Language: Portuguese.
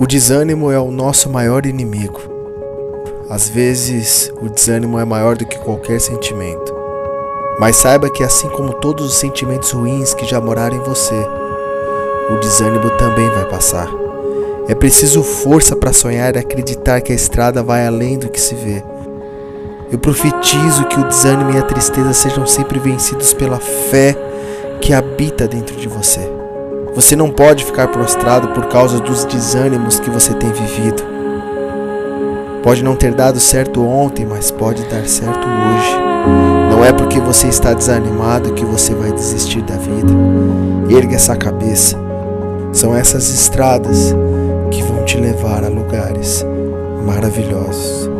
O desânimo é o nosso maior inimigo. Às vezes, o desânimo é maior do que qualquer sentimento. Mas saiba que, assim como todos os sentimentos ruins que já moraram em você, o desânimo também vai passar. É preciso força para sonhar e acreditar que a estrada vai além do que se vê. Eu profetizo que o desânimo e a tristeza sejam sempre vencidos pela fé que habita dentro de você. Você não pode ficar prostrado por causa dos desânimos que você tem vivido. Pode não ter dado certo ontem, mas pode dar certo hoje. Não é porque você está desanimado que você vai desistir da vida. Ergue essa cabeça. São essas estradas que vão te levar a lugares maravilhosos.